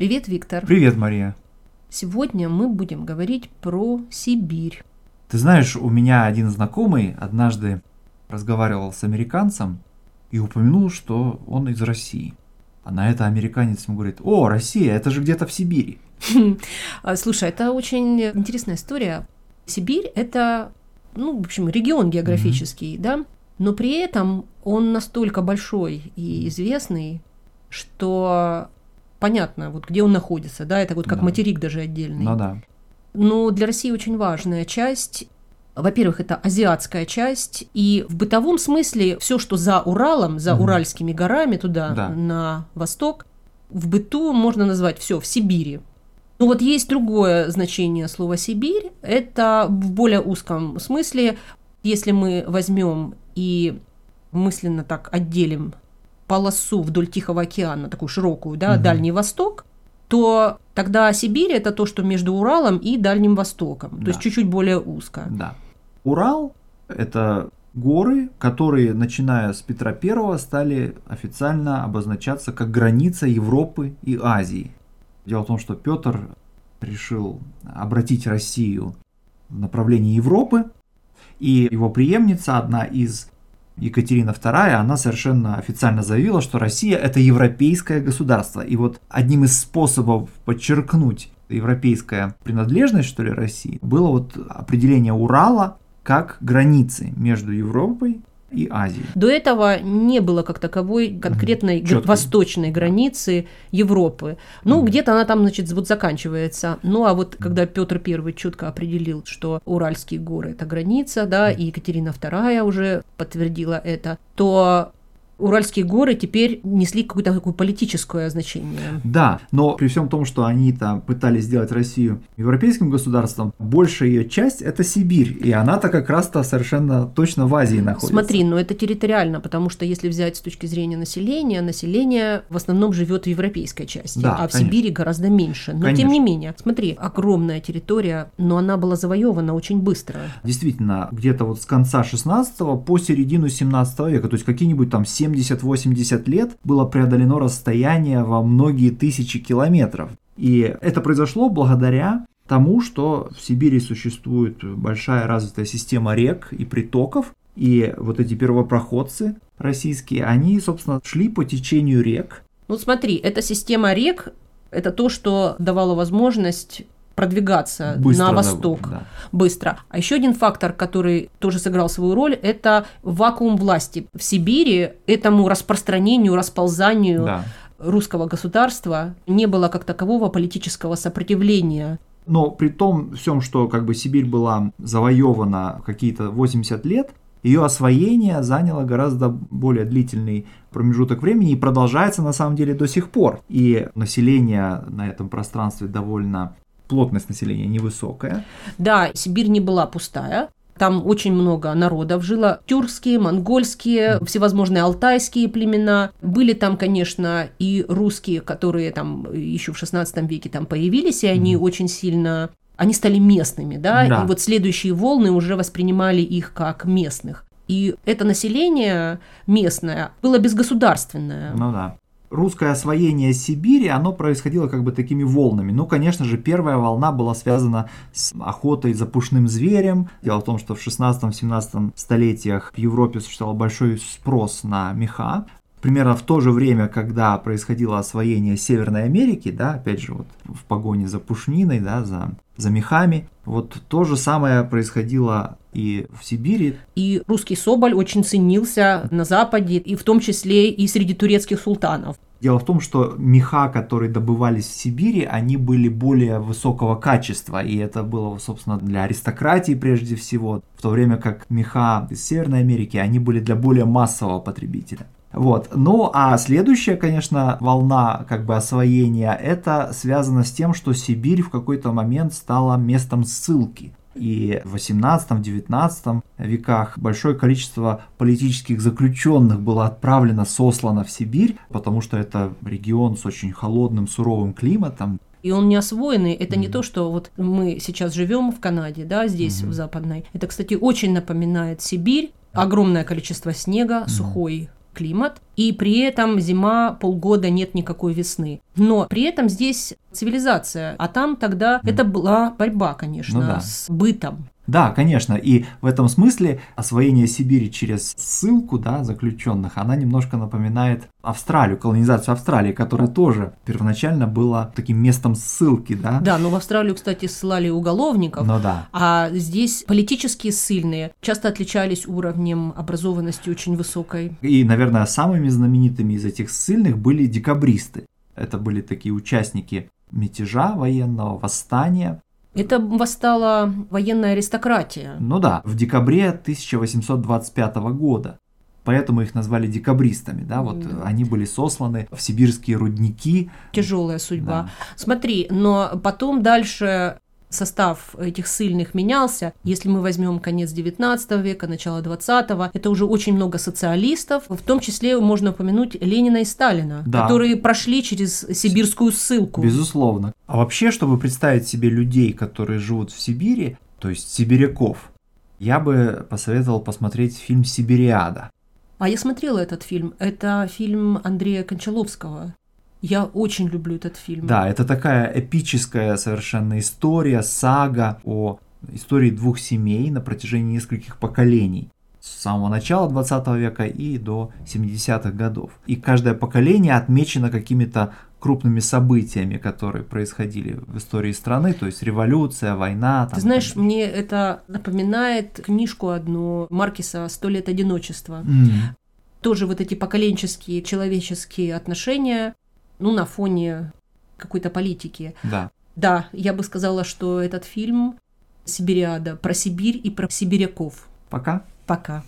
Привет, Виктор. Привет, Мария. Сегодня мы будем говорить про Сибирь. Ты знаешь, у меня один знакомый однажды разговаривал с американцем и упомянул, что он из России. А на это американец ему говорит, о, Россия, это же где-то в Сибири. А, слушай, это очень интересная история. Сибирь – это, ну, в общем, регион географический, mm-hmm. да, но при этом он настолько большой и известный, что понятно, вот где он находится, да, это вот как да. материк даже отдельный. Ну да. Но для России очень важная часть во-первых, это азиатская часть, и в бытовом смысле все, что за Уралом, за угу. Уральскими горами туда, да. на восток, в быту можно назвать все в Сибири. Ну вот есть другое значение слова Сибирь, это в более узком смысле, если мы возьмем и мысленно так отделим полосу вдоль Тихого океана, такую широкую, да, угу. Дальний Восток, то тогда Сибирь это то, что между Уралом и Дальним Востоком, да. то есть чуть-чуть более узко. Да. Урал это горы, которые, начиная с Петра I, стали официально обозначаться как граница Европы и Азии. Дело в том, что Петр решил обратить Россию в направлении Европы, и его преемница, одна из Екатерина II, она совершенно официально заявила, что Россия это европейское государство. И вот одним из способов подчеркнуть европейская принадлежность, что ли, России, было вот определение Урала как границы между Европой и Азии. До этого не было как таковой конкретной mm восточной границы Европы. Ну, mm где-то она там, значит, вот заканчивается. Ну, а вот когда Петр I четко определил, что Уральские горы – это граница, да, и Екатерина II уже подтвердила это, то Уральские горы теперь несли какое-то такое политическое значение. Да, но при всем том, что они там пытались сделать Россию европейским государством, большая ее часть это Сибирь, и она-то как раз-то совершенно точно в Азии находится. Смотри, но это территориально, потому что если взять с точки зрения населения, население в основном живет в европейской части, да, а в конечно. Сибири гораздо меньше. Но конечно. тем не менее, смотри, огромная территория, но она была завоевана очень быстро. Действительно, где-то вот с конца 16 по середину 17 века, то есть какие-нибудь там 7 70-80 лет было преодолено расстояние во многие тысячи километров. И это произошло благодаря тому, что в Сибири существует большая развитая система рек и притоков, и вот эти первопроходцы российские, они, собственно, шли по течению рек. Ну смотри, эта система рек, это то, что давало возможность продвигаться быстро, на восток да. быстро. А еще один фактор, который тоже сыграл свою роль, это вакуум власти. В Сибири этому распространению, расползанию да. русского государства не было как такового политического сопротивления. Но при том всем, что как бы Сибирь была завоевана какие-то 80 лет, ее освоение заняло гораздо более длительный промежуток времени и продолжается на самом деле до сих пор. И население на этом пространстве довольно плотность населения невысокая. Да, Сибирь не была пустая. Там очень много народов жило. Тюркские, монгольские, всевозможные алтайские племена. Были там, конечно, и русские, которые там еще в 16 веке там появились, и они mm. очень сильно они стали местными, да? да, и вот следующие волны уже воспринимали их как местных. И это население местное было безгосударственное. Ну да русское освоение Сибири, оно происходило как бы такими волнами. Ну, конечно же, первая волна была связана с охотой за пушным зверем. Дело в том, что в 16-17 столетиях в Европе существовал большой спрос на меха. Примерно в то же время, когда происходило освоение Северной Америки, да, опять же, вот в погоне за пушниной, да, за, за мехами, вот то же самое происходило и в Сибири. И русский соболь очень ценился на Западе, и в том числе и среди турецких султанов. Дело в том, что меха, которые добывались в Сибири, они были более высокого качества, и это было, собственно, для аристократии прежде всего, в то время как меха из Северной Америки, они были для более массового потребителя. Вот. Ну, а следующая, конечно, волна как бы освоения, это связано с тем, что Сибирь в какой-то момент стала местом ссылки. И в 18-19 веках большое количество политических заключенных было отправлено, сослано в Сибирь, потому что это регион с очень холодным, суровым климатом, и он не освоенный. Это mm-hmm. не то, что вот мы сейчас живем в Канаде, да, здесь mm-hmm. в западной. Это, кстати, очень напоминает Сибирь. Огромное количество снега, mm-hmm. сухой климат, и при этом зима полгода нет никакой весны. Но при этом здесь цивилизация, а там тогда mm. это была борьба, конечно, ну, да. с бытом. Да, конечно, и в этом смысле освоение Сибири через ссылку да, заключенных, она немножко напоминает Австралию, колонизацию Австралии, которая тоже первоначально была таким местом ссылки, да? Да, но в Австралию, кстати, ссылали уголовников, ну, да. а здесь политические ссыльные часто отличались уровнем образованности очень высокой. И, наверное, самыми знаменитыми из этих ссыльных были декабристы. Это были такие участники мятежа военного, восстания, это восстала военная аристократия. Ну да, в декабре 1825 года. Поэтому их назвали декабристами, да, вот mm. они были сосланы в сибирские рудники. Тяжелая судьба. Да. Смотри, но потом дальше состав этих сильных менялся. Если мы возьмем конец 19 века, начало 20 это уже очень много социалистов, в том числе можно упомянуть Ленина и Сталина, да. которые прошли через сибирскую ссылку. Безусловно. А вообще, чтобы представить себе людей, которые живут в Сибири, то есть сибиряков, я бы посоветовал посмотреть фильм «Сибириада». А я смотрела этот фильм. Это фильм Андрея Кончаловского. Я очень люблю этот фильм. Да, это такая эпическая совершенно история, сага о истории двух семей на протяжении нескольких поколений. С самого начала 20 века и до 70-х годов. И каждое поколение отмечено какими-то крупными событиями, которые происходили в истории страны, то есть революция, война. Там, Ты знаешь, там... мне это напоминает книжку одну Маркиса «Сто лет одиночества». Mm. Тоже вот эти поколенческие человеческие отношения, ну, на фоне какой-то политики. Да. Да, я бы сказала, что этот фильм «Сибириада» про Сибирь и про сибиряков. Пока. Пока.